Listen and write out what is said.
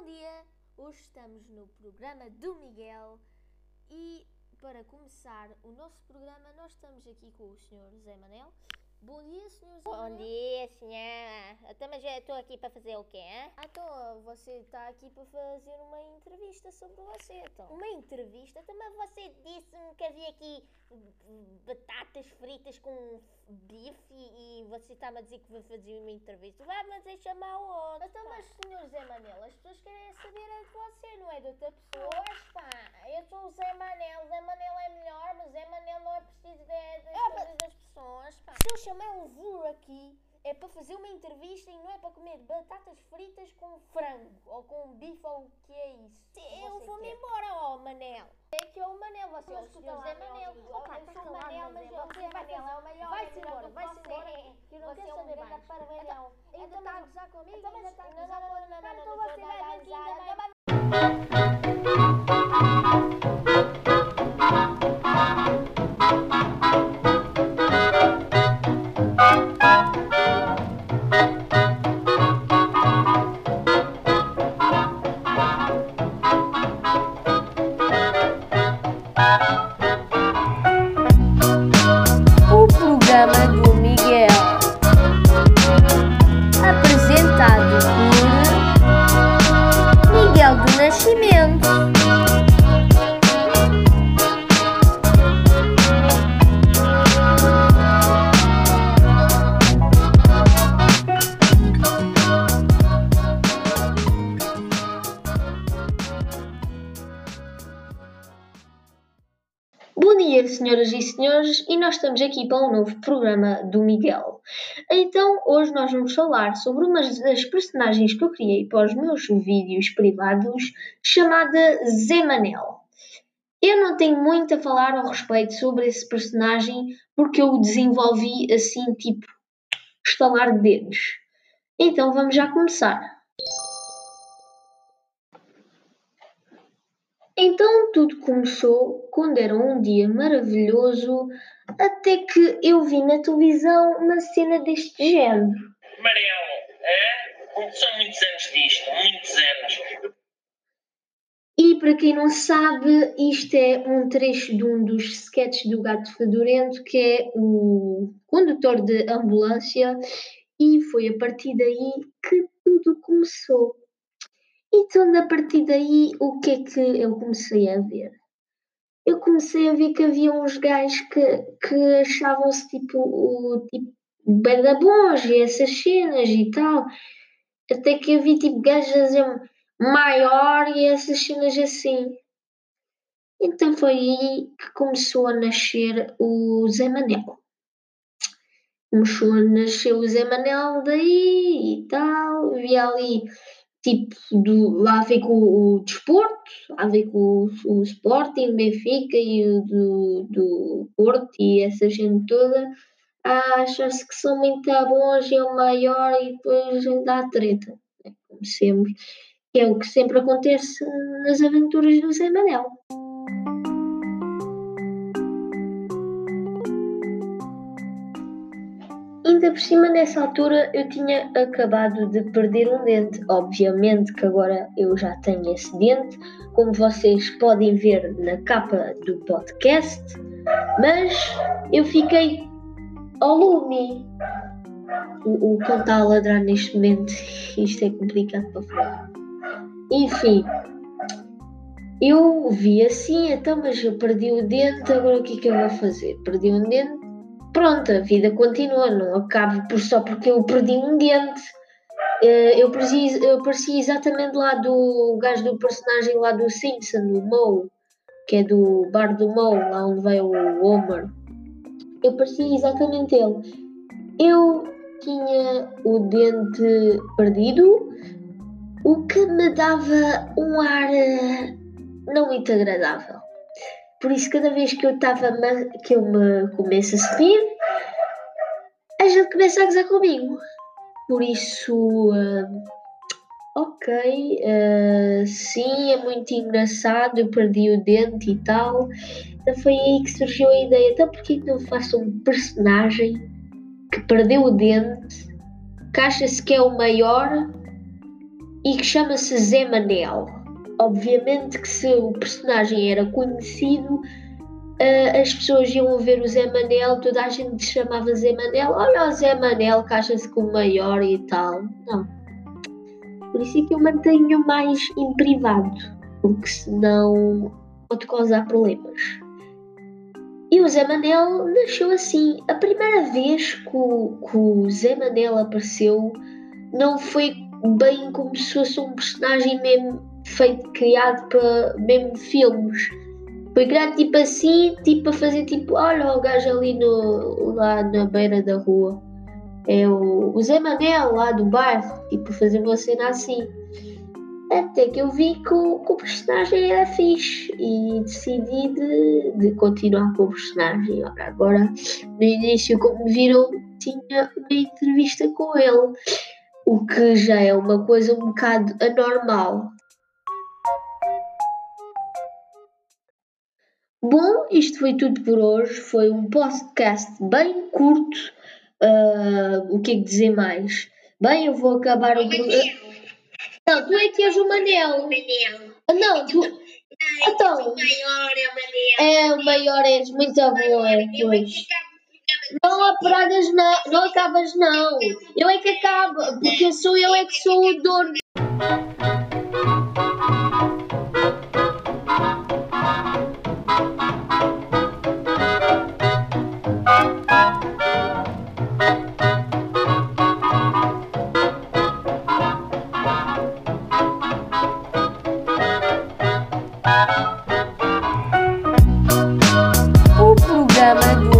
Bom dia! Hoje estamos no programa do Miguel e para começar o nosso programa nós estamos aqui com o Sr. José Manel. Dia, senhora. Então, mas eu estou aqui para fazer o quê, hein? Ah, então você está aqui para fazer uma entrevista sobre você, então. Uma entrevista? Também você disse-me que havia aqui batatas fritas com bife e você está-me a dizer que vai fazer uma entrevista. Vai, mas é chamar outro. Então, mas Sr. Zé Manel, as pessoas querem saber é de você, não é de outra pessoa. Pois pá, eu sou o Zé Manel. Zé Manel é melhor, mas Zé Manel não é preciso de, das Ah, coisas das pessoas, pá. Chamar um voo aqui, é para fazer uma entrevista e não é para comer batatas fritas com frango ou com bife ou o que é isso. Eu vou-me quer. embora, ó Manel. É que é o Manel, você é o Mas escuta lá, Zé Manel. Opa, eu tá sou o Manel, mas é o Zé Manel é o maior. Vai-se é melhor embora, vai-se embora. Que eu não quero é saber parabéns, Então, não. Ainda Então está a tá- gozar comigo? então, Ainda está a não, gozar não, não, comigo? não, não, Então não, você não, vai não, ver que não, ainda não, vai- dia, senhoras e senhores, e nós estamos aqui para um novo programa do Miguel. Então, hoje nós vamos falar sobre uma das personagens que eu criei para os meus vídeos privados, chamada Zé Manel. Eu não tenho muito a falar ao respeito sobre esse personagem, porque eu o desenvolvi assim, tipo, estalar de dedos. Então, vamos já começar. Então tudo começou quando era um dia maravilhoso, até que eu vi na televisão uma cena deste género. Amarelo, é? São muitos anos disto, muitos anos. E para quem não sabe, isto é um trecho de um dos sketches do Gato Fedorento, que é o condutor de ambulância, e foi a partir daí que tudo começou. Então, a partir daí, o que é que eu comecei a ver? Eu comecei a ver que havia uns gajos que, que achavam-se tipo, o, tipo bem da bons e essas cenas e tal. Até que havia tipo gajos a dizer maior e essas cenas assim. Então foi aí que começou a nascer o Zé Manel. Começou a nascer o Zé Manel daí e tal. Havia ali tipo do, lá com o, o desporto, lá com o, o Sporting, Benfica e o do, do Porto e essa gente toda. Ah, Acham-se que são muito bons e é o maior e depois dá treta. né, Como sempre. Que é o que sempre acontece nas aventuras do Zé Manel. Ainda por cima, nessa altura, eu tinha acabado de perder um dente. Obviamente que agora eu já tenho esse dente, como vocês podem ver na capa do podcast, mas eu fiquei ao lume. O, o cão está a ladrar neste momento, isto é complicado para falar. Enfim, eu vi assim, então, mas eu perdi o dente, agora o que é que eu vou fazer? Perdi um dente, pronto, a vida continua, não acaba por só porque eu perdi um dente. Eh, Eu parecia, eu parecia exatamente lá do gajo do personagem lá do Simpson, o Moe, que é do bar do Moe, lá onde vai o Homer. Eu parecia exatamente ele. Eu tinha o dente perdido, o que me dava um ar eh, não muito agradável. Por isso, cada vez que eu estava que eu me começo a subir, a gente começa a gozar comigo. Por isso, ah, ok, ah, sim, é muito engraçado, eu perdi o dente e tal. Então foi aí que surgiu a ideia. Então porquê que não faço um personagem que perdeu o dente, que acha-se que é o maior e que chama-se Zé Manel. Obviamente que se o personagem era conhecido, uh, as pessoas iam ver o Zé Manel, toda a gente chamava Zé Manel, olha o Zé Manel que acha-se como maior e tal. Não. Por isso é que eu mantenho mais em privado, porque senão pode causar problemas. E o Zé Manel nasceu assim. A primeira vez que o, que o Zé Manel apareceu não foi bem como se fosse um personagem mesmo feito, criado para mesmo filmes. Foi criado tipo assim, tipo a fazer tipo, olha o gajo ali no, lá na beira da rua. É o, o Zé Manel lá do bairro, tipo fazer uma cena assim. Até que eu vi que o, que o personagem era fixe e decidi de, de continuar com o personagem. Ora, agora, no início, como viram, tinha uma entrevista com ele, o que já é uma coisa um bocado anormal. Bom, isto foi tudo por hoje. Foi um podcast bem curto. Uh, o que é que dizer mais? Bem, eu vou acabar o. Não, tu é que és o Manel. Manel. Ah, não, tu. Não, Então. o maior é o Manel. É, o maior és muito boa, é pois. Não aparadas, não, não acabas, não. Eu é que acabo, porque sou eu é que sou o dono. O